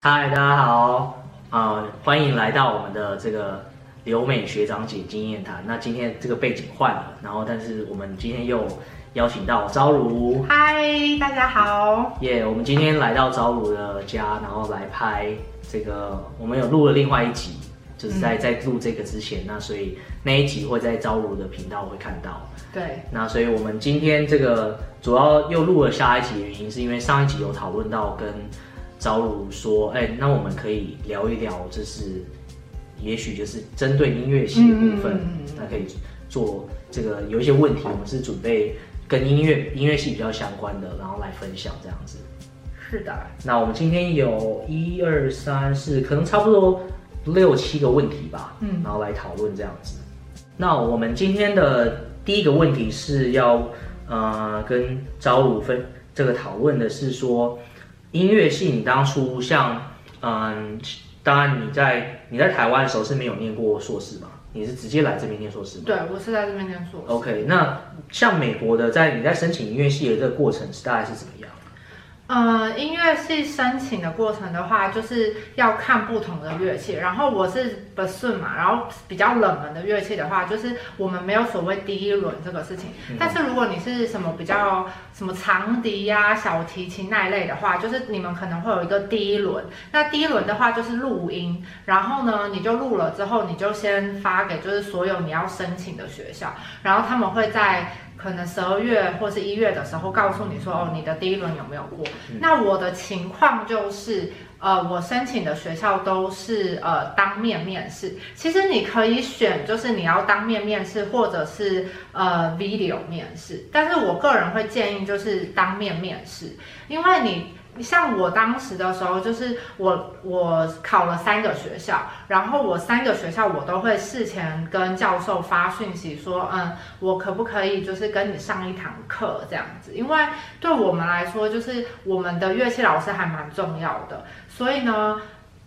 嗨，大家好，啊、呃，欢迎来到我们的这个留美学长姐经验谈。那今天这个背景换了，然后但是我们今天又邀请到朝如。嗨，大家好。耶，yeah, 我们今天来到朝如的家，然后来拍这个，我们有录了另外一集，就是在、嗯、在录这个之前，那所以那一集会在朝如的频道会看到。对。那所以我们今天这个主要又录了下一集的原因，是因为上一集有讨论到跟。昭如说：“哎、欸，那我们可以聊一聊，就是也许就是针对音乐系的部分，嗯、那可以做这个有一些问题，我们是准备跟音乐音乐系比较相关的，然后来分享这样子。是的。那我们今天有一二三四，可能差不多六七个问题吧，嗯，然后来讨论这样子。那我们今天的第一个问题是要呃跟招如分这个讨论的是说。”音乐系，你当初像，嗯，当然你在你在台湾的时候是没有念过硕士嘛？你是直接来这边念硕士吗？对，我是在这边念硕士。OK，那像美国的，在你在申请音乐系的这个过程是大概是怎么样？呃，音乐系申请的过程的话，就是要看不同的乐器。然后我是 bassoon 嘛，然后比较冷门的乐器的话，就是我们没有所谓第一轮这个事情。嗯、但是如果你是什么比较什么长笛呀、啊、小提琴那一类的话，就是你们可能会有一个第一轮。那第一轮的话就是录音，然后呢，你就录了之后，你就先发给就是所有你要申请的学校，然后他们会在。可能十二月或是一月的时候，告诉你说哦，你的第一轮有没有过？嗯、那我的情况就是，呃，我申请的学校都是呃当面面试。其实你可以选，就是你要当面面试，或者是呃 video 面试。但是我个人会建议就是当面面试，因为你。像我当时的时候，就是我我考了三个学校，然后我三个学校我都会事前跟教授发讯息说，嗯，我可不可以就是跟你上一堂课这样子？因为对我们来说，就是我们的乐器老师还蛮重要的，所以呢，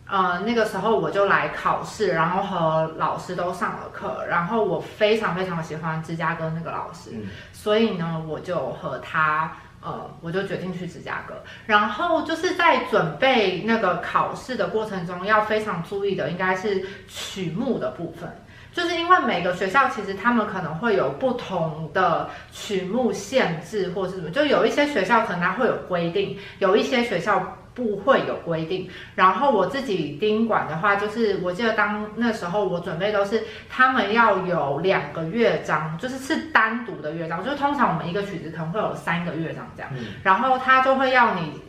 呃，那个时候我就来考试，然后和老师都上了课，然后我非常非常喜欢芝加哥那个老师，嗯，所以呢，我就和他。呃，我就决定去芝加哥，然后就是在准备那个考试的过程中，要非常注意的应该是曲目的部分，就是因为每个学校其实他们可能会有不同的曲目限制或是什么，就有一些学校可能它会有规定，有一些学校。不会有规定，然后我自己盯管的话，就是我记得当那时候我准备都是他们要有两个乐章，就是是单独的乐章，就是通常我们一个曲子可能会有三个乐章这样，嗯、然后他就会要你。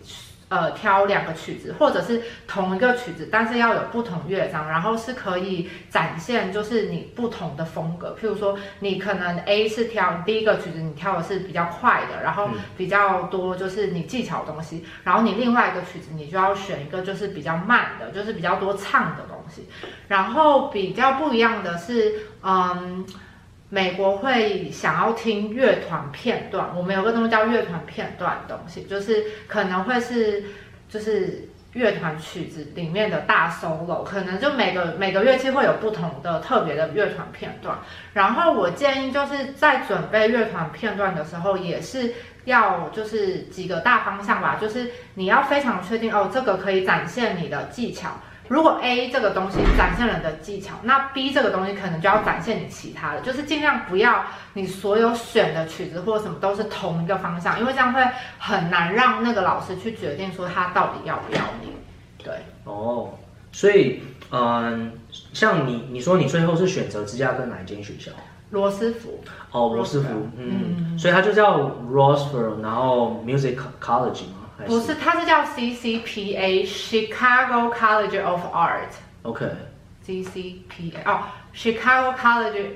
呃，挑两个曲子，或者是同一个曲子，但是要有不同乐章，然后是可以展现就是你不同的风格。譬如说，你可能 A 是挑第一个曲子，你挑的是比较快的，然后比较多就是你技巧的东西，然后你另外一个曲子，你就要选一个就是比较慢的，就是比较多唱的东西。然后比较不一样的是，嗯。美国会想要听乐团片段，我们有个东西叫乐团片段的东西，就是可能会是就是乐团曲子里面的大 solo，可能就每个每个乐器会有不同的特别的乐团片段。然后我建议就是在准备乐团片段的时候，也是要就是几个大方向吧，就是你要非常确定哦，这个可以展现你的技巧。如果 A 这个东西展现了你的技巧，那 B 这个东西可能就要展现你其他的，就是尽量不要你所有选的曲子或者什么都是同一个方向，因为这样会很难让那个老师去决定说他到底要不要你。对，哦，所以嗯，像你你说你最后是选择芝加哥哪一间学校？罗斯福。哦，罗斯福，嗯，嗯，所以它就叫 Roosevelt，然后 Music College 嘛。不是，它是叫 CCPA，Chicago College of Art。OK，CCPA 哦，Chicago College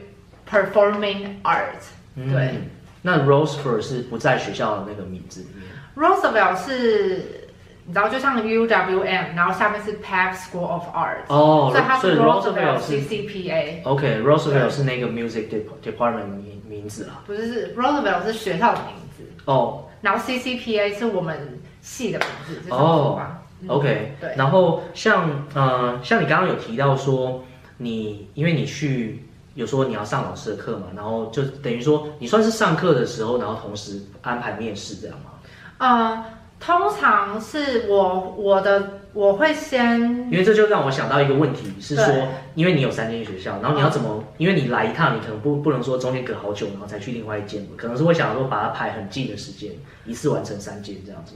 Performing Art。嗯、对，那 Roosevelt 是不在学校的那个名字里面。Roosevelt 是，你知道，就像 UWM，然后下面是 Peck School of Art。哦，所以它是 Roosevelt CCPA。OK，Roosevelt 是那个 Music Department 名名字啊？不是，是 Roosevelt 是学校的名字。哦，然后 CCPA 是我们。 系的名字哦，OK，对。然后像呃，像你刚刚有提到说，你因为你去有说你要上老师的课嘛，然后就等于说你算是上课的时候，然后同时安排面试这样吗？呃，通常是我我的我会先，因为这就让我想到一个问题，是说，因为你有三间学校，然后你要怎么？嗯、因为你来一趟，你可能不不能说中间隔好久，然后才去另外一间，可能是会想说把它排很近的时间，一次完成三间这样子。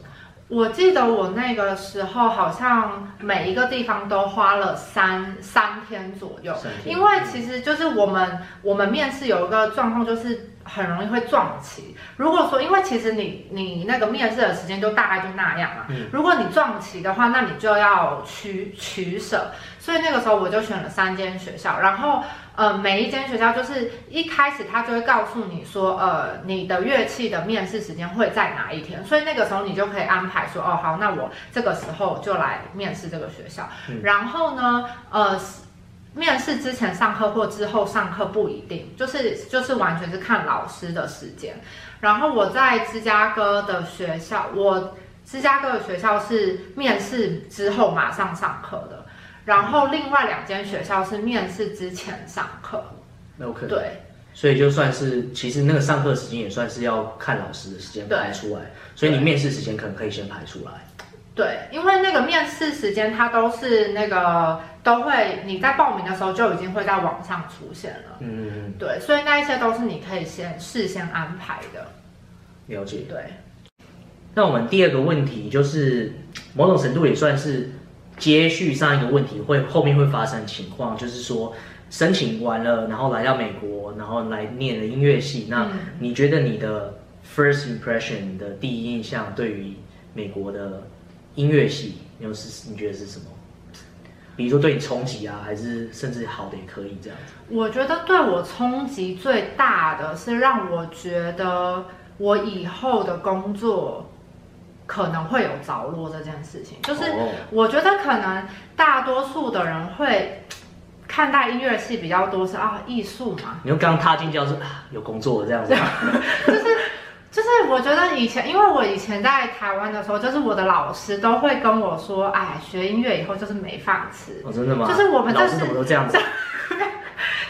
我记得我那个时候好像每一个地方都花了三三天左右，因为其实就是我们我们面试有一个状况就是。很容易会撞期。如果说，因为其实你你那个面试的时间就大概就那样嘛。嗯。如果你撞期的话，那你就要取取舍。所以那个时候我就选了三间学校，然后呃每一间学校就是一开始他就会告诉你说，呃你的乐器的面试时间会在哪一天，所以那个时候你就可以安排说，哦好，那我这个时候就来面试这个学校。嗯。然后呢，呃。面试之前上课或之后上课不一定，就是就是完全是看老师的时间。然后我在芝加哥的学校，我芝加哥的学校是面试之后马上上课的，然后另外两间学校是面试之前上课。OK。对，所以就算是其实那个上课时间也算是要看老师的时间排出来，所以你面试时间可能可以先排出来。对，因为那个面试时间它都是那个都会，你在报名的时候就已经会在网上出现了。嗯，对，所以那一些都是你可以先事先安排的。了解。对。那我们第二个问题就是，某种程度也算是接续上一个问题，会后面会发生情况，就是说申请完了，然后来到美国，然后来念了音乐系。那你觉得你的 first impression，的第一印象对于美国的？音乐系，你有是你觉得是什么？比如说对你冲击啊，还是甚至好的也可以这样子。我觉得对我冲击最大的是让我觉得我以后的工作可能会有着落这件事情。就是我觉得可能大多数的人会看待音乐系比较多是啊艺术嘛。你说刚踏进教室啊有工作这样子，就是。就是我觉得以前，因为我以前在台湾的时候，就是我的老师都会跟我说，哎，学音乐以后就是没饭吃。哦，真的吗？就是我们、就是、老师怎么都这样子？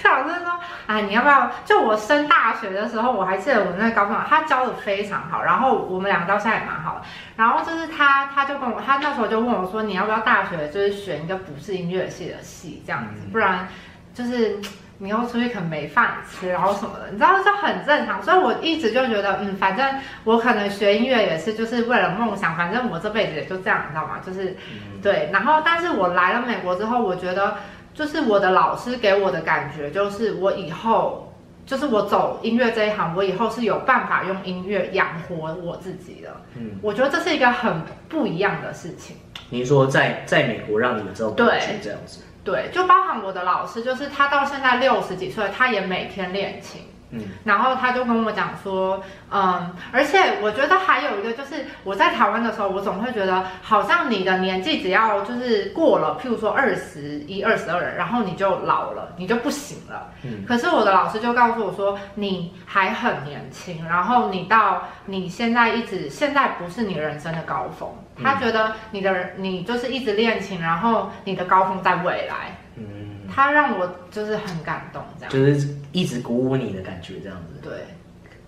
这老师说，哎，你要不要？就我升大学的时候，我还记得我那个高中老师，他教的非常好，然后我们两个到现在也蛮好的。然后就是他，他就跟我，他那时候就问我说，你要不要大学就是选一个不是音乐系的系这样子，不然就是。你以后出去可能没饭吃，然后什么的，你知道这很正常。所以我一直就觉得，嗯，反正我可能学音乐也是，就是为了梦想。反正我这辈子也就这样，你知道吗？就是，对。然后，但是我来了美国之后，我觉得，就是我的老师给我的感觉，就是我以后，就是我走音乐这一行，我以后是有办法用音乐养活我自己的。嗯，我觉得这是一个很不一样的事情。你说在在美国让你们这种感觉这样子。对，就包含我的老师，就是他到现在六十几岁，他也每天练琴。嗯，然后他就跟我讲说，嗯，而且我觉得还有一个就是我在台湾的时候，我总会觉得好像你的年纪只要就是过了，譬如说二十一、二十二，然后你就老了，你就不行了。嗯，可是我的老师就告诉我说，你还很年轻，然后你到你现在一直现在不是你人生的高峰，他觉得你的你就是一直练琴，然后你的高峰在未来。嗯他让我就是很感动，这样就是一直鼓舞你的感觉，这样子。对，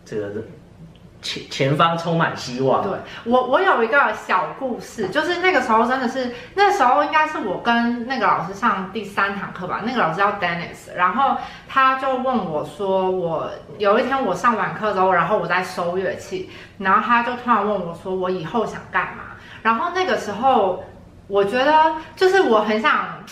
这个前前方充满希望。对，我，我有一个小故事，就是那个时候真的是那时候应该是我跟那个老师上第三堂课吧，那个老师叫 Dennis，然后他就问我说，我有一天我上完课之后，然后我在收乐器，然后他就突然问我说，我以后想干嘛？然后那个时候我觉得就是我很想。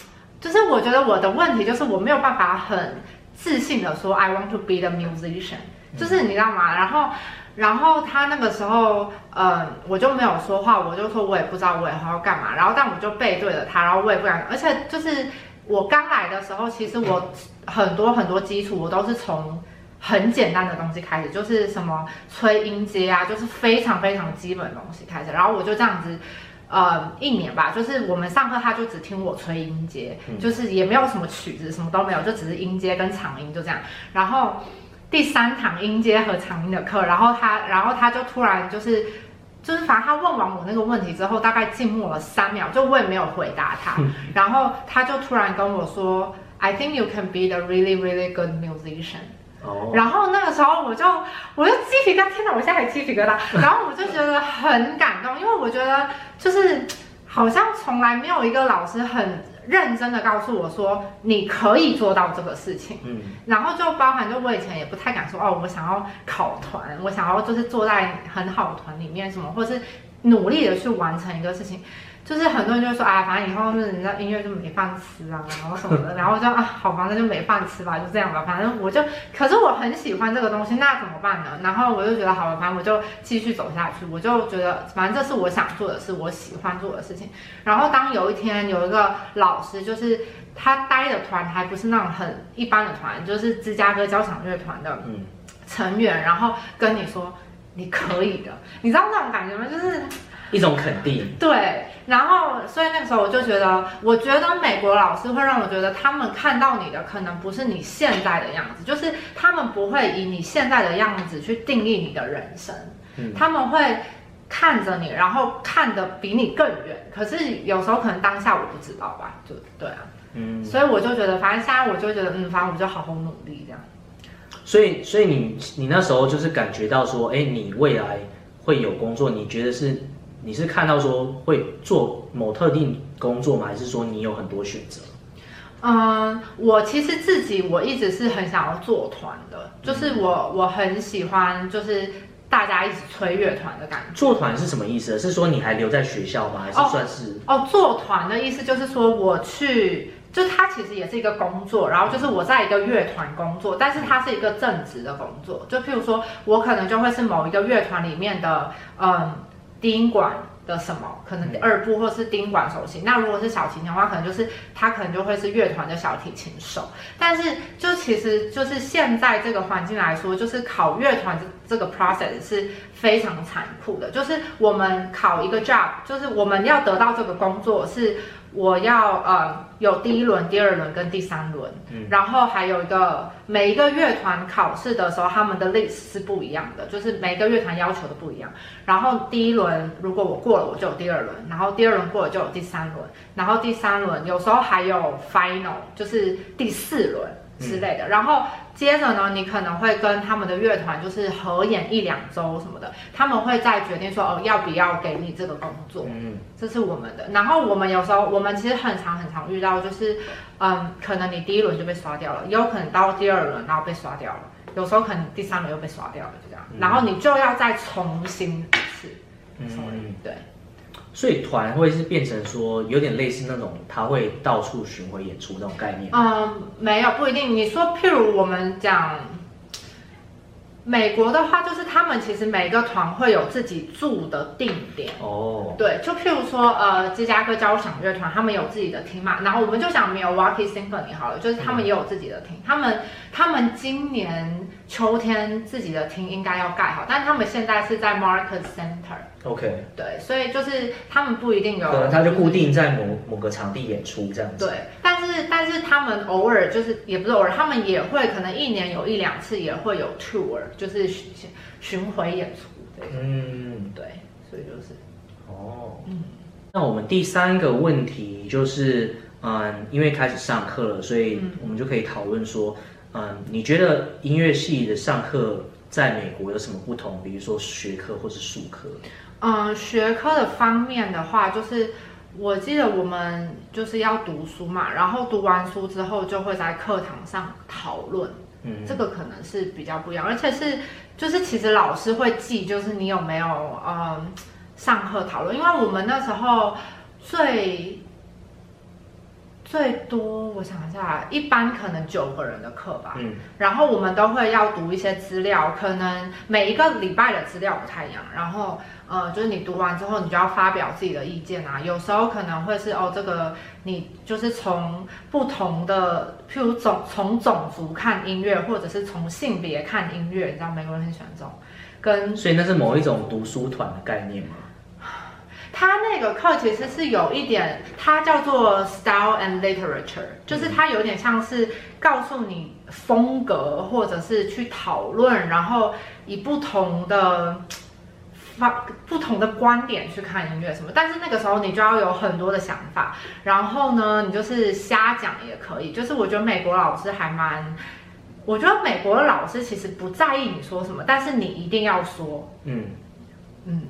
就是我觉得我的问题就是我没有办法很自信的说 I want to be the musician，就是你知道吗？然后，然后他那个时候，嗯，我就没有说话，我就说我也不知道我以后要干嘛。然后，但我就背对着他，然后我也不敢。而且就是我刚来的时候，其实我很多很多基础我都是从很简单的东西开始，就是什么吹音阶啊，就是非常非常基本的东西开始。然后我就这样子。呃，一年吧，就是我们上课，他就只听我吹音阶，嗯、就是也没有什么曲子，什么都没有，就只是音阶跟长音就这样。然后第三堂音阶和长音的课，然后他，然后他就突然就是，就是反正他问完我那个问题之后，大概静默了三秒，就我也没有回答他，嗯、然后他就突然跟我说，I think you can be the really really good musician。Oh. 然后那个时候我就我就鸡皮疙瘩，天哪，我现在还鸡皮疙瘩。然后我就觉得很感动，因为我觉得就是好像从来没有一个老师很认真的告诉我说你可以做到这个事情。嗯，然后就包含就我以前也不太敢说哦，我想要考团，我想要就是坐在很好的团里面什么，或是努力的去完成一个事情。就是很多人就说啊，反正以后就是人家音乐就没饭吃啊，然后什么的，然后就啊，好吧，那就没饭吃吧，就这样吧。反正我就，可是我很喜欢这个东西，那怎么办呢？然后我就觉得好了，反正我就继续走下去。我就觉得，反正这是我想做的事，我喜欢做的事情。然后当有一天有一个老师，就是他待的团还不是那种很一般的团，就是芝加哥交响乐团的成员，然后跟你说你可以的，你知道那种感觉吗？就是。一种肯定，对，然后所以那个时候我就觉得，我觉得美国老师会让我觉得，他们看到你的可能不是你现在的样子，就是他们不会以你现在的样子去定义你的人生，嗯，他们会看着你，然后看得比你更远。可是有时候可能当下我不知道吧，就对啊，嗯，所以我就觉得，反正现在我就觉得，嗯，反正我就好好努力这样。所以，所以你你那时候就是感觉到说，哎，你未来会有工作，你觉得是？你是看到说会做某特定工作吗？还是说你有很多选择？嗯，我其实自己我一直是很想要做团的，就是我我很喜欢就是大家一起吹乐团的感觉。做团是什么意思？是说你还留在学校吗？还是算是？哦，哦，做团的意思就是说我去，就它其实也是一个工作，然后就是我在一个乐团工作，但是它是一个正职的工作。就譬如说我可能就会是某一个乐团里面的，嗯。低音管的什么，可能二部或是低音管首席。那如果是小提琴的话，可能就是他可能就会是乐团的小提琴手。但是就其实就是现在这个环境来说，就是考乐团这这个 process 是非常残酷的。就是我们考一个 job，就是我们要得到这个工作是。我要呃有第一轮、第二轮跟第三轮，嗯，然后还有一个每一个乐团考试的时候，他们的 list 是不一样的，就是每个乐团要求的不一样。然后第一轮如果我过了，我就有第二轮；然后第二轮过了就有第三轮；然后第三轮有时候还有 final，就是第四轮之类的。嗯，然后。接着呢，你可能会跟他们的乐团就是合演一两周什么的，他们会再决定说哦要不要给你这个工作，嗯，这是我们的。然后我们有时候我们其实很常很常遇到就是，嗯，可能你第一轮就被刷掉了，也有可能到第二轮然后被刷掉了，有时候可能第三轮又被刷掉了，就这样，然后你就要再重新一次，嗯，对。所以团会是变成说有点类似那种，他会到处巡回演出这种概念。嗯，没有，不一定。你说，譬如我们讲。美国的话，就是他们其实每一个团会有自己住的定点哦。对，就譬如说，呃，芝加哥交响乐团，他们有自己的厅嘛。然后我们就想，Milwaukee Symphony 好了，就是他们也有自己的厅。嗯、他们他们今年秋天自己的厅应该要盖好，但他们现在是在 Market Center。OK。对，所以就是他们不一定有，可能他就固定在某某个场地演出这样子。对，但是但是他们偶尔就是也不是偶尔，他们也会可能一年有一两次也会有 tour。就是巡巡回演出，对，嗯，对，所以就是，哦，嗯，那我们第三个问题就是，嗯，因为开始上课了，所以我们就可以讨论说，嗯，你觉得音乐系的上课在美国有什么不同？比如说学科或是术科？嗯，学科的方面的话，就是我记得我们就是要读书嘛，然后读完书之后就会在课堂上讨论。嗯，这个可能是比较不一样，而且是就是其实老师会记，就是你有没有嗯上课讨论，因为我们那时候最最多我想一下，一般可能九个人的课吧，嗯，然后我们都会要读一些资料，可能每一个礼拜的资料不太一样，然后。呃，就是你读完之后，你就要发表自己的意见啊。有时候可能会是哦，这个你就是从不同的，譬如种从种族看音乐，或者是从性别看音乐，你知道美国人很喜欢这种。跟所以那是某一种读书团的概念吗？他那个课其实是有一点，它叫做 Style and Literature，就是它有点像是告诉你风格，或者是去讨论，然后以不同的。方不同的观点去看音乐什么，但是那个时候你就要有很多的想法，然后呢，你就是瞎讲也可以。就是我觉得美国老师还蛮，我觉得美国的老师其实不在意你说什么，但是你一定要说，嗯嗯，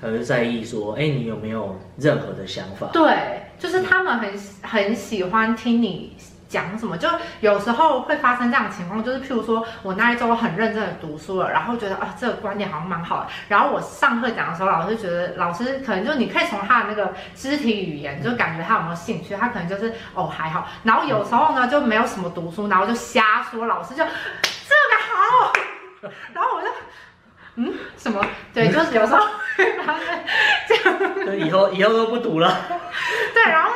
而是在意说，哎，你有没有任何的想法？对，就是他们很很喜欢听你。讲什么？就有时候会发生这样的情况，就是譬如说我那一周很认真的读书了，然后觉得啊这个观点好像蛮好的，然后我上课讲的时候，老师觉得老师可能就你可以从他的那个肢体语言就感觉他有没有兴趣，他可能就是哦还好，然后有时候呢就没有什么读书，然后就瞎说，老师就这个好，然后我就嗯什么？对，就是有时候，以后以后都不读了，对，然后。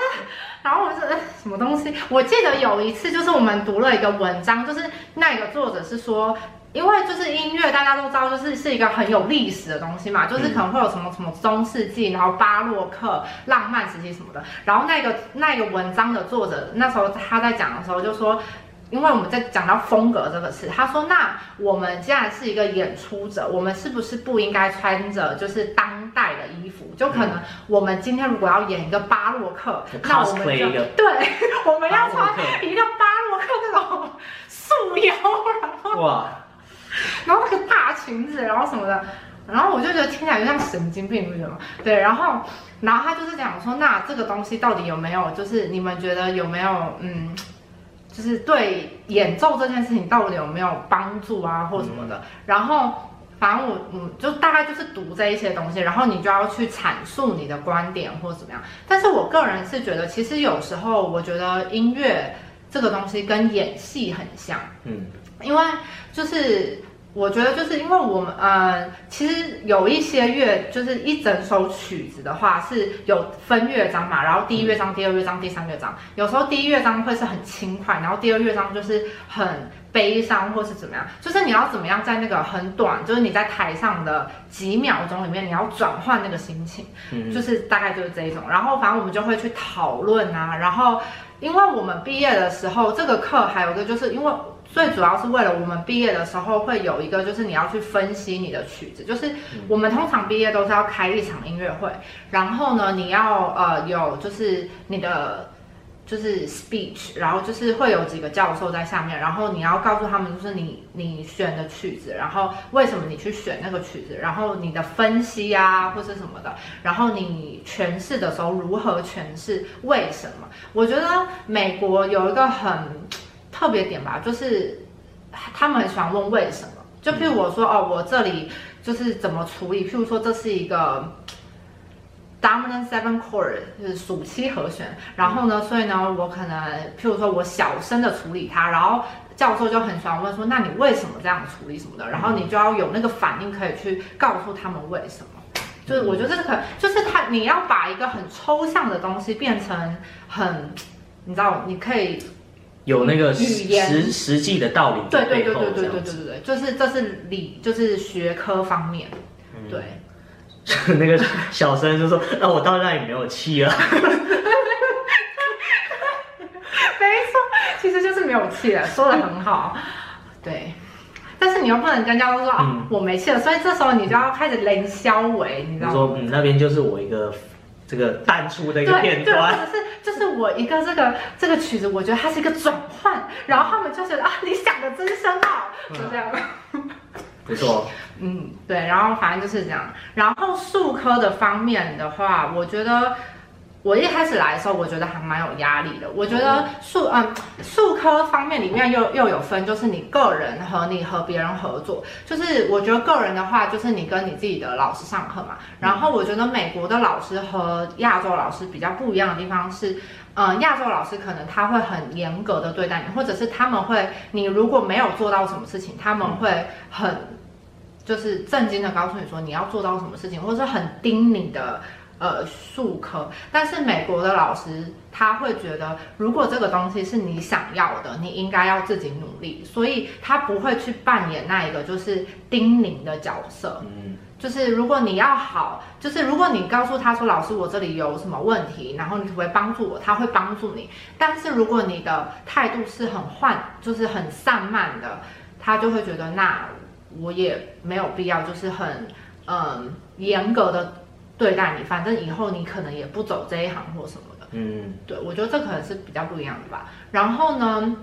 然后我说，什么东西？我记得有一次，就是我们读了一个文章，就是那个作者是说，因为就是音乐，大家都知道，就是是一个很有历史的东西嘛，就是可能会有什么什么中世纪，然后巴洛克、浪漫时期什么的。然后那个那个文章的作者那时候他在讲的时候就说。因为我们在讲到风格这个词，他说：“那我们既然是一个演出者，我们是不是不应该穿着就是当代的衣服？就可能我们今天如果要演一个巴洛克，嗯、那我们就对，我们要穿一个巴洛克那种束腰，然后哇，然后那个大裙子，然后什么的，然后我就觉得听起来就像神经病，为什么？对，然后然后他就是讲说，那这个东西到底有没有？就是你们觉得有没有？嗯。”就是对演奏这件事情到底有没有帮助啊，或什么的。然后反正我嗯，就大概就是读这一些东西，然后你就要去阐述你的观点或怎么样。但是我个人是觉得，其实有时候我觉得音乐这个东西跟演戏很像，嗯，因为就是。我觉得就是因为我们呃，其实有一些乐，就是一整首曲子的话是有分乐章嘛，然后第一乐章、第二乐章、第三乐章，有时候第一乐章会是很轻快，然后第二乐章就是很悲伤或是怎么样，就是你要怎么样在那个很短，就是你在台上的几秒钟里面，你要转换那个心情，就是大概就是这一种。然后反正我们就会去讨论啊，然后因为我们毕业的时候这个课还有一个就是因为。最主要是为了我们毕业的时候会有一个，就是你要去分析你的曲子，就是我们通常毕业都是要开一场音乐会，然后呢，你要呃有就是你的就是 speech，然后就是会有几个教授在下面，然后你要告诉他们就是你你选的曲子，然后为什么你去选那个曲子，然后你的分析啊或是什么的，然后你诠释的时候如何诠释，为什么？我觉得美国有一个很。特别点吧，就是他们很喜欢问为什么。就譬如我说哦，我这里就是怎么处理。譬如说这是一个 dominant seven chord，就是属七和弦。然后呢，所以呢，我可能譬如说我小声的处理它，然后教授就很喜欢问说，那你为什么这样处理什么的？然后你就要有那个反应，可以去告诉他们为什么。就是我觉得这是可，就是他你要把一个很抽象的东西变成很，你知道，你可以。有那个实实际的道理，对对对对对对对对对，就是这是理，就是学科方面，对。那个小生就说：“那我到那里没有气了。”没错，其实就是没有气了，说的很好。对，但是你又不能跟人家都说啊，我没气了，所以这时候你就要开始冷消维，你知道吗？说嗯，那边就是我一个。这个淡出的一个片段，对，对，就是就是我一个这个这个曲子，我觉得它是一个转换，然后他们就觉得啊，你想的真深奥，就这样。不错。嗯，对，然后反正就是这样。然后术科的方面的话，我觉得。我一开始来的时候，我觉得还蛮有压力的。我觉得数嗯数科方面里面又又有分，就是你个人和你和别人合作。就是我觉得个人的话，就是你跟你自己的老师上课嘛。然后我觉得美国的老师和亚洲老师比较不一样的地方是，嗯，亚洲老师可能他会很严格的对待你，或者是他们会，你如果没有做到什么事情，他们会很就是震惊的告诉你说你要做到什么事情，或者是很盯你的。呃，术科，但是美国的老师他会觉得，如果这个东西是你想要的，你应该要自己努力，所以他不会去扮演那一个就是叮咛的角色。嗯，就是如果你要好，就是如果你告诉他说，老师我这里有什么问题，然后你可不可以帮助我，他会帮助你。但是如果你的态度是很缓，就是很散漫的，他就会觉得那我也没有必要，就是很嗯严格的。对待你，反正以后你可能也不走这一行或什么的。嗯，对，我觉得这可能是比较不一样的吧。然后呢，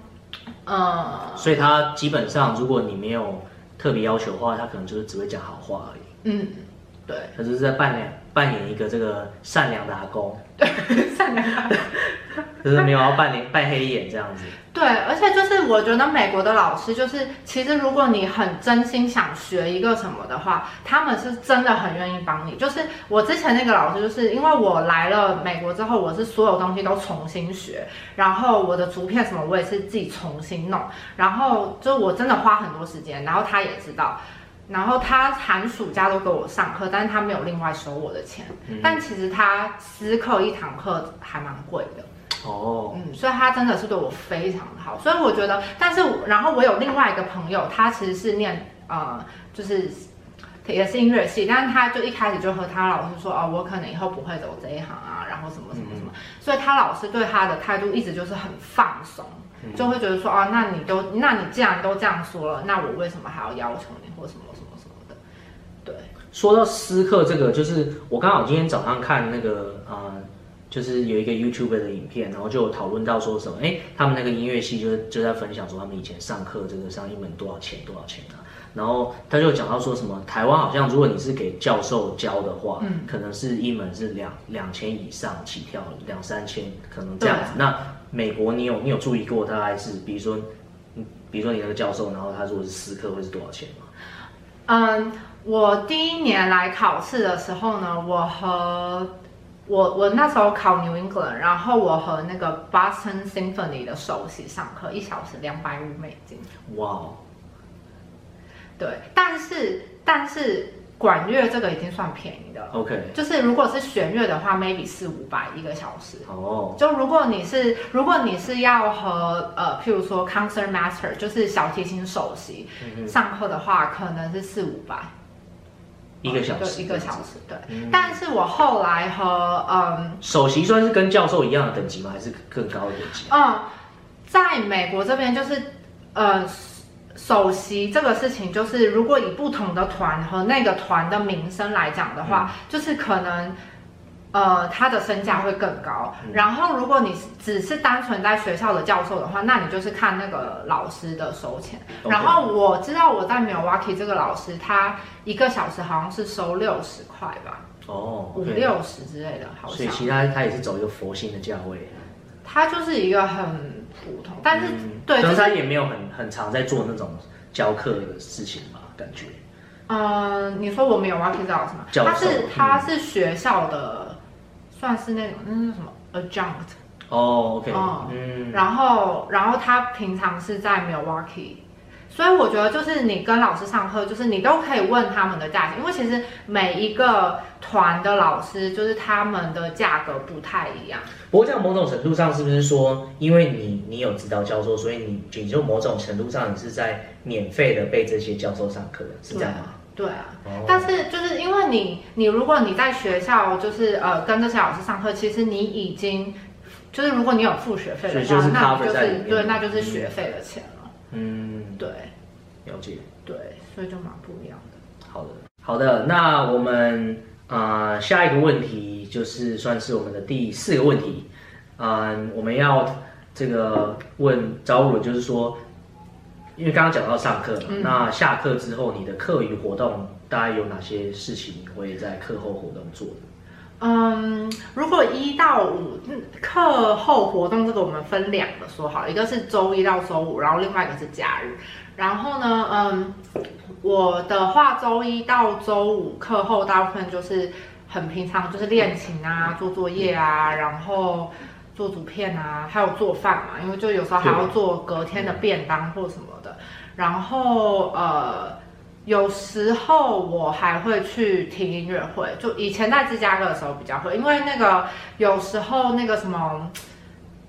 呃，所以他基本上，如果你没有特别要求的话，他可能就是只会讲好话而已。嗯，对，他就是在扮演扮演一个这个善良的阿公，对，善良的，就是没有要扮演扮黑眼这样子。对，而且就是我觉得美国的老师就是，其实如果你很真心想学一个什么的话，他们是真的很愿意帮你。就是我之前那个老师，就是因为我来了美国之后，我是所有东西都重新学，然后我的图片什么我也是自己重新弄，然后就我真的花很多时间，然后他也知道。然后他寒暑假都给我上课，但是他没有另外收我的钱。嗯、但其实他私课一堂课还蛮贵的。哦，嗯，所以他真的是对我非常好。所以我觉得，但是然后我有另外一个朋友，他其实是念呃，就是也是音乐系，但是他就一开始就和他老师说，哦，我可能以后不会走这一行啊，然后什么什么什么。嗯、所以他老师对他的态度一直就是很放松，嗯、就会觉得说，哦，那你都，那你既然都这样说了，那我为什么还要要求你或什么什么什么的？对，说到私课这个，就是我刚好今天早上看那个呃，就是有一个 YouTuber 的影片，然后就有讨论到说什么，哎，他们那个音乐系就就在分享说他们以前上课这个上一门多少钱多少钱啊，然后他就讲到说什么台湾好像如果你是给教授教的话，嗯，可能是一门是两两千以上起跳，两三千可能这样子。对那美国你有你有注意过大概是比如说，比如说你那个教授，然后他如果是私课会是多少钱吗？嗯。我第一年来考试的时候呢，我和我我那时候考 New England，然后我和那个 Boston Symphony 的首席上课，一小时两百五美金。哇！Wow. 对，但是但是管乐这个已经算便宜的了。OK，就是如果是弦乐的话，maybe 四五百一个小时。哦。就如果你是如果你是要和呃，譬如说 Concert Master，就是小提琴首席上课的话，可能是四五百。一个小时，一个小时，对。嗯、但是我后来和嗯，首席算是跟教授一样的等级吗？还是更高的等级？嗯，在美国这边就是，呃，首席这个事情就是，如果以不同的团和那个团的名声来讲的话，嗯、就是可能。呃，他的身价会更高。然后，如果你只是单纯在学校的教授的话，那你就是看那个老师的收钱。然后我知道我在 Milwaukee 这个老师，他一个小时好像是收六十块吧？哦，五六十之类的，好像。所以其他他也是走一个佛心的价位。他就是一个很普通，但是、嗯、对，但是他也没有很很常在做那种教课的事情嘛？感觉。呃，你说我没有 Walking 老师吗？教他是他是学校的。算是那种，那是什么 adjunct 哦，OK，嗯，然后，然后他平常是在 Milwaukee，所以我觉得就是你跟老师上课，就是你都可以问他们的价钱，因为其实每一个团的老师就是他们的价格不太一样。不过这样某种程度上是不是说，因为你你有指导教授，所以你你就某种程度上你是在免费的被这些教授上课，是这样吗？对啊，哦、但是就是因为你，你如果你在学校就是呃跟这些老师上课，其实你已经就是如果你有付学费的话，就是那就是对，那就是学费的钱了。嗯，对，了解。对，所以就蛮不一样的。好的，好的，那我们啊、呃、下一个问题就是算是我们的第四个问题，嗯、呃，我们要这个问招如，就是说。因为刚刚讲到上课嘛，嗯、那下课之后你的课余活动大概有哪些事情你会在课后活动做的？嗯，如果一到五课后活动这个我们分两个说好，一个是周一到周五，然后另外一个是假日。然后呢，嗯，我的话周一到周五课后大部分就是很平常，就是练琴啊、做作业啊，然后做图片啊，还有做饭嘛，因为就有时候还要做隔天的便当或什么的。然后呃，有时候我还会去听音乐会，就以前在芝加哥的时候比较会，因为那个有时候那个什么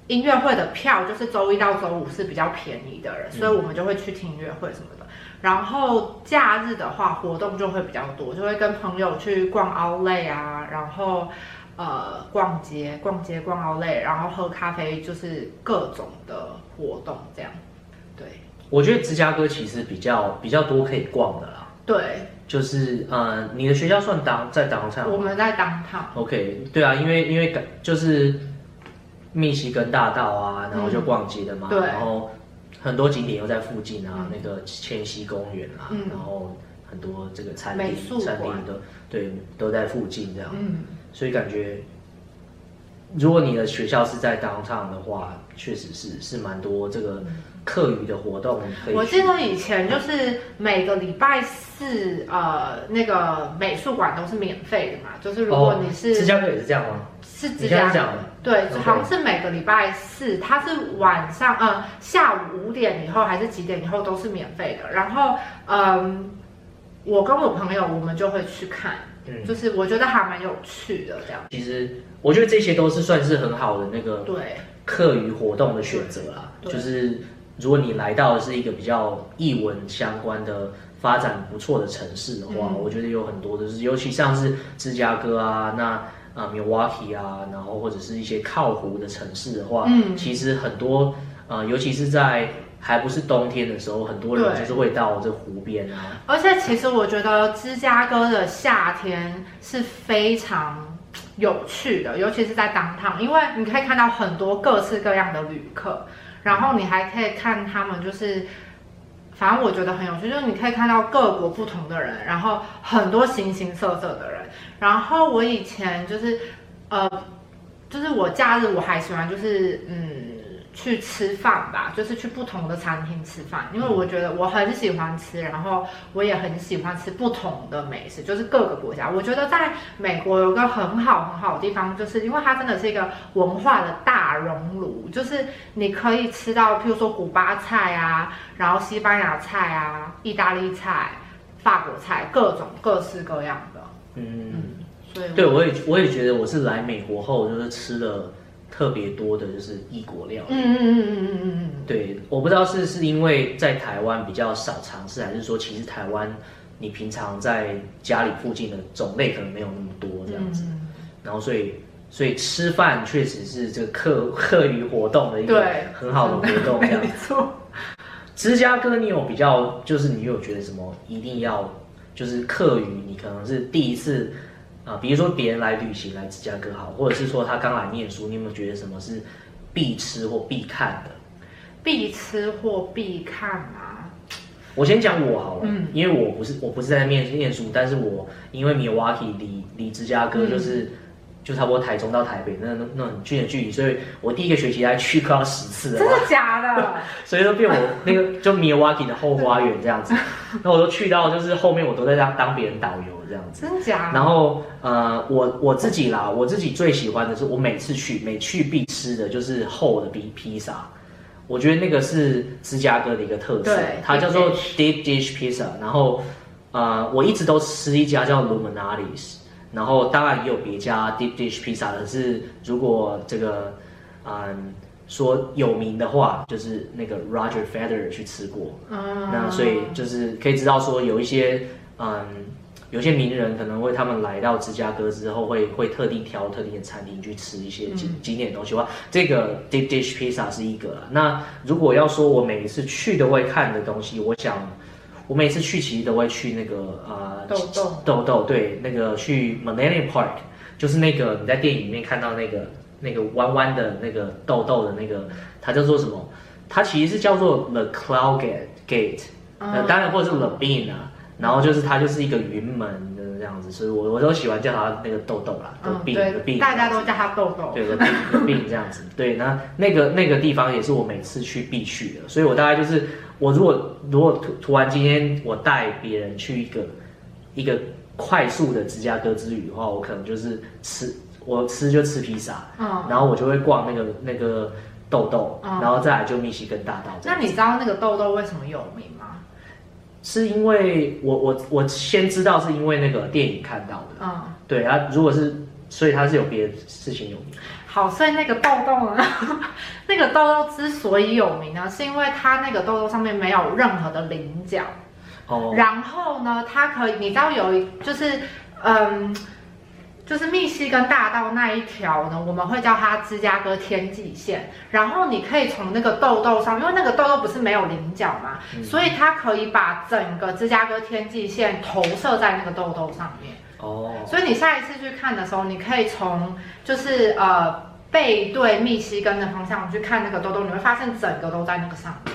音乐会的票就是周一到周五是比较便宜的人，嗯、所以我们就会去听音乐会什么的。然后假日的话，活动就会比较多，就会跟朋友去逛 Outlet 啊，然后呃逛街、逛街、逛 Outlet，然后喝咖啡，就是各种的活动这样。对。我觉得芝加哥其实比较比较多可以逛的啦。对，就是呃，你的学校算当在 downtown 我们在 downtown OK，对啊，因为因为就是密西根大道啊，然后就逛街的嘛。嗯、对。然后很多景点又在附近啊，嗯、那个千禧公园啊，嗯、然后很多这个餐厅、餐厅都对都在附近这样，嗯，所以感觉如果你的学校是在 downtown 的话，确实是是蛮多这个课余的活动可以。我记得以前就是每个礼拜四，呃，那个美术馆都是免费的嘛，就是如果你是、哦、芝加哥也是这样吗？是芝加哥，对，好像是每个礼拜四，它是晚上，呃，下午五点以后还是几点以后都是免费的。然后，嗯，我跟我朋友我们就会去看，嗯，就是我觉得还蛮有趣的这样。其实我觉得这些都是算是很好的那个对课余活动的选择啦。就是如果你来到的是一个比较译文相关的发展不错的城市的话，嗯，我觉得有很多的，就是尤其像是芝加哥啊，那。啊，Milwaukee 啊，然后或者是一些靠湖的城市的话，嗯，其实很多，呃，尤其是在还不是冬天的时候，很多人就是会到这湖边啊。而且其实我觉得芝加哥的夏天是非常有趣的，尤其是在 downtown，因为你可以看到很多各式各样的旅客，然后你还可以看他们就是。反正我觉得很有趣，就是你可以看到各国不同的人，然后很多形形色色的人。然后我以前就是，呃，就是我假日我还喜欢就是嗯。去吃饭吧，就是去不同的餐厅吃饭，因为我觉得我很喜欢吃，然后我也很喜欢吃不同的美食，就是各个国家。我觉得在美国有个很好很好的地方，就是因为它真的是一个文化的大熔炉，就是你可以吃到，譬如说古巴菜啊，然后西班牙菜啊，意大利菜、法国菜，各种各式各样的。嗯，嗯，所以我对我也我也觉得我是来美国后就是吃了。特别多的就是异国料理。嗯嗯嗯嗯嗯嗯嗯。对，我不知道是是因为在台湾比较少尝试，还是说其实台湾你平常在家里附近的种类可能没有那么多这样子。嗯、然后所以所以吃饭确实是这个课课余活动的一个很好的活动这样。没错。芝加哥，你有比较就是你有觉得什么一定要就是课余，你可能是第一次。啊，比如说别人来旅行来芝加哥好，或者是说他刚来念书，你有没有觉得什么是必吃或必看的？必吃或必看啊？我先讲我好了，嗯，因为我不是我不是在念念书，但是我因为 Milwaukee 离离芝加哥就是。嗯就差不多台中到台北那那那很近的距离，所以我第一个学期来去快要十次了。真的假的？所以都变我那个就 Milwaukee 的后花园这样子。那我都去到就是后面我都在当当别人导游这样子。真假？然后呃我我自己啦，我自己最喜欢的是我每次去每去必吃的就是厚的披披萨。我觉得那个是芝加哥的一个特色，它叫做 Deep Dish Pizza。然后呃我一直都吃一家叫 Luminati's。然后当然也有别家 deep dish pizza 的是，如果这个嗯说有名的话，就是那个 Roger Federer 去吃过，嗯，那所以就是可以知道说有一些嗯有些名人可能会他们来到芝加哥之后会会特地挑特定的餐厅去吃一些经经典的东西的话，这个 deep dish pizza 是一个。那如果要说我每一次去都会看的东西，我想。我每次去其实都会去那个呃豆豆豆豆对那个去 Millennium Park，就是那个你在电影里面看到那个那个弯弯的那个豆豆的那个，它叫做什么？它其实是叫做 The Cloud Gate，呃当然或者是 The Bean 啊，然后就是它就是一个云门的这样子，所以我我都喜欢叫它那个豆豆啦，The Bean，The Bean，大家都叫它豆豆，对 The Bean，The Bean 这样子，对，那那个那个地方也是我每次去必去的，所以我大概就是。我如果如果突突然今天我带别人去一个一个快速的芝加哥之旅的话，我可能就是吃我吃就吃披萨，嗯，然后我就会逛那个那个豆豆，嗯，然后再来就密西根大道。那你知道那个豆豆为什么有名吗？是因为我我我先知道是因为那个电影看到的，嗯，对啊，如果是所以它是有别的事情有名。好，所以那个痘痘呢？那个痘痘之所以有名呢，是因为它那个痘痘上面没有任何的棱角。哦。然后呢，它可以，你知道有一就是，嗯，就是密西根大道那一条呢，我们会叫它芝加哥天际线。然后你可以从那个痘痘上，因为那个痘痘不是没有棱角嘛，嗯、所以它可以把整个芝加哥天际线投射在那个痘痘上面。哦，所以你下一次去看的时候，你可以从就是呃背对密西根的方向去看那个兜兜，你会发现整个都在那个上面。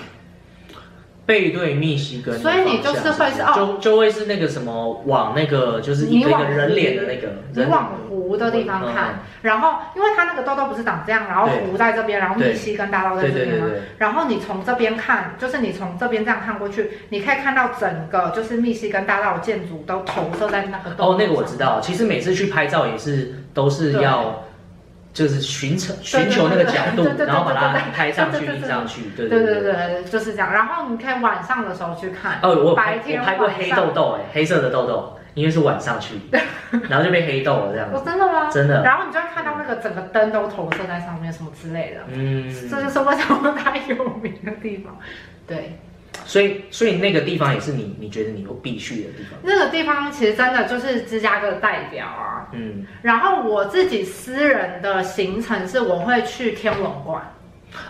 背对密西根，所以你就是会是哦，就就会是那个什么往那个就是一个人脸的那个，你往湖的地方看，然后因为它那个豆豆不是长这样，然后湖在这边，然后密西根大道在这边吗？然后你从这边看，就是你从这边这样看过去，你可以看到整个就是密西根大道的建筑都投射在那个豆。哦，那个我知道，其实每次去拍照也是都是要。就是寻求寻求那个角度，然后把它拍上去、印上去，对对对对，就是这样。然后你可以晚上的时候去看。哦，我白天我拍过黑豆豆，哎，黑色的豆豆，因为是晚上去，然后就被黑豆了这样子。哦，真的吗？真的。然后你就会看到那个整个灯都投射在上面，什么之类的。嗯，这就是为什么它有名的地方。对。所以，所以那个地方也是你，你觉得你有必去的地方。那个地方其实真的就是芝加哥的代表啊。嗯。然后我自己私人的行程是，我会去天文馆。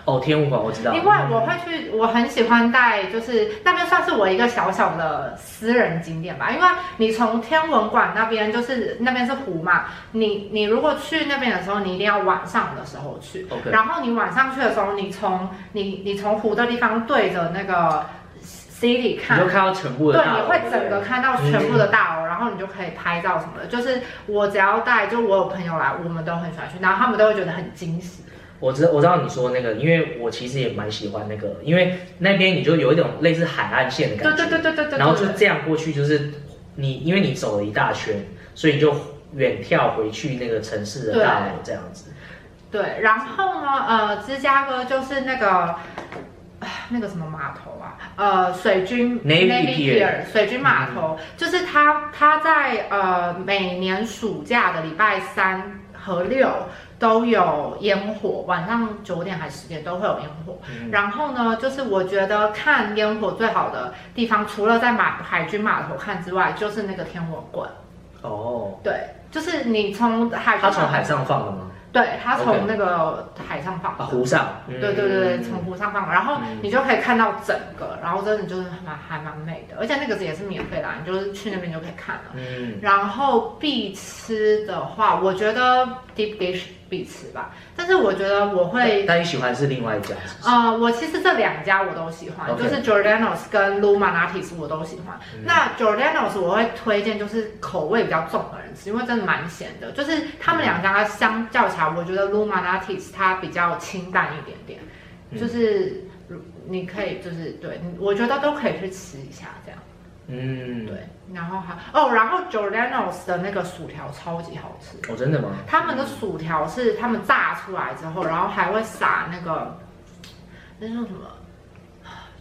哦，天文馆我知道。因为我会去，我很喜欢带，就是那边算是我一个小小的私人景点吧。因为你从天文馆那边，就是那边是湖嘛，你你如果去那边的时候，你一定要晚上的时候去。OK。然后你晚上去的时候，你从你你从湖的地方对着那个。City 看，你就看到全部的大楼，对，你会整个看到全部的大楼，然后你就可以拍照什么的。就是我只要带，就我有朋友来，我们都很喜欢去，然后他们都会觉得很惊喜。我知我知道你说那个，因为我其实也蛮喜欢那个，因为那边你就有一种类似海岸线的感觉，对对对对对。然后就这样过去，就是你因为你走了一大圈，所以你就远眺回去那个城市的大楼这样子。对，然后呢，呃，芝加哥就是那个。那个什么码头啊，呃，水军 Navy Pier，水军码头，嗯、就是它，它在呃每年暑假的礼拜三和六都有烟火，晚上九点还是十点都会有烟火。嗯、然后呢，就是我觉得看烟火最好的地方，除了在马海军码头看之外，就是那个天文馆。哦，对，就是你从海，它从海上放的吗？对，它从那个海上放，湖上，对对对对，从湖上放，然后你就可以看到整个，然后真的就是蛮还蛮美的，而且那个也是免费的，你就是去那边就可以看了。嗯，然后必吃的话，我觉得 deep dish 必吃吧，但是我觉得我会，但你喜欢是另外一家？啊，我其实这两家我都喜欢，就是 Giordano's 跟 Lou Malnati's 我都喜欢。那 Giordano's 我会推荐，就是口味比较重的人吃，因为真的蛮咸的，就是他们两家相较起来。我觉得 Lou Malnati's 它比较清淡一点点，嗯、就是你可以就是对，我觉得都可以去吃一下这样。嗯，对，然后还哦，然后 Giordano's 的那个薯条超级好吃。哦，真的吗？他们的薯条是他们炸出来之后，然后还会撒那个那叫什么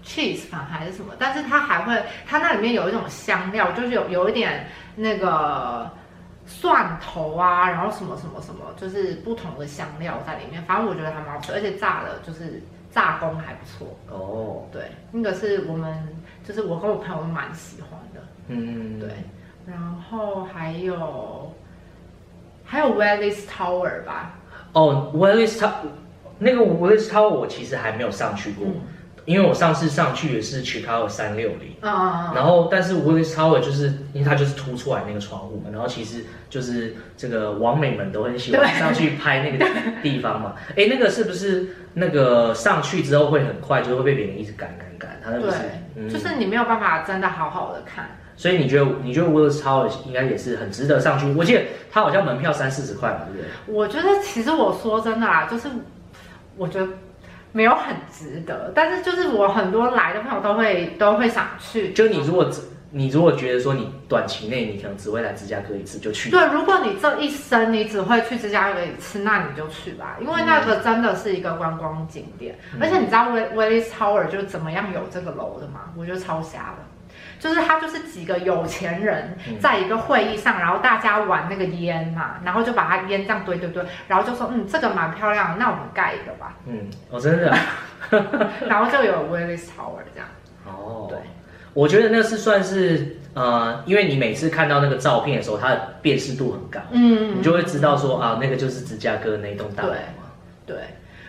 cheese 吧还是什么？但是它还会，它那里面有一种香料，就是有有一点那个。蒜头啊，然后什么什么什么，就是不同的香料在里面。反正我觉得还蛮好吃，而且炸的就是炸工还不错。哦，对，那个是我们，就是我跟我朋友都蛮喜欢的。嗯，对。然后还有还有 Willis Tower 吧。哦，Willis Tower，那个 Willis Tower 我其实还没有上去过。嗯因为我上次上去也是 Chicago 三六零，啊，然后但是 Willis Tower 就是因为它就是凸出来那个窗户嘛，然后其实就是这个网美们都很喜欢上去拍那个地方嘛，哎，那个是不是那个上去之后会很快就会被别人一直赶赶赶？它那个是，嗯、就是你没有办法真的好好的看。所以你觉得你觉得 Willis Tower 应该也是很值得上去？我记得它好像门票三四十块嘛，对不对？我觉得其实我说真的啦，就是我觉得。没有很值得，但是就是我很多来的朋友都会都会想去。就你如果只你如果觉得说你短期内你可能只会来芝加哥一次，就去。对，如果你这一生你只会去芝加哥一次，那你就去吧，因为那个真的是一个观光景点。嗯、而且你知道 Willis Tower 就是怎么样有这个楼的吗？我觉得超瞎的。就是他就是几个有钱人在一个会议上，然后大家玩那个烟嘛，然后就把它烟这样堆堆堆，然后就说嗯，这个蛮漂亮的，那我们盖一个吧。嗯，哦，真的。然后就有 Willis Tower 这样。哦，对，我觉得那是算是呃，因为你每次看到那个照片的时候，它的辨识度很高，嗯，你就会知道说啊，那个就是芝加哥那栋大楼嘛。对。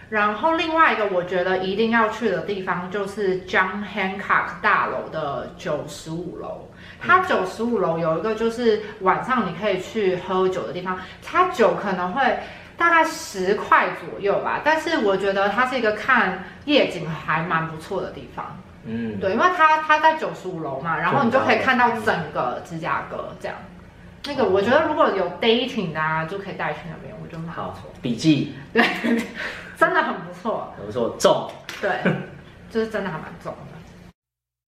然后另外一个我觉得一定要去的地方就是 John Hancock 大楼的九十五楼。它九十五楼有一个就是晚上你可以去喝酒的地方，它酒可能会大概十块左右吧，但是我觉得它是一个看夜景还蛮不错的地方。嗯，对，因为它它在九十五楼嘛，然后你就可以看到整个芝加哥这样。那个我觉得如果有 dating 的、啊，就可以带去那边，我觉得蛮好。笔记。对。真的很不错，很不错，重，对，就是真的还蛮重的。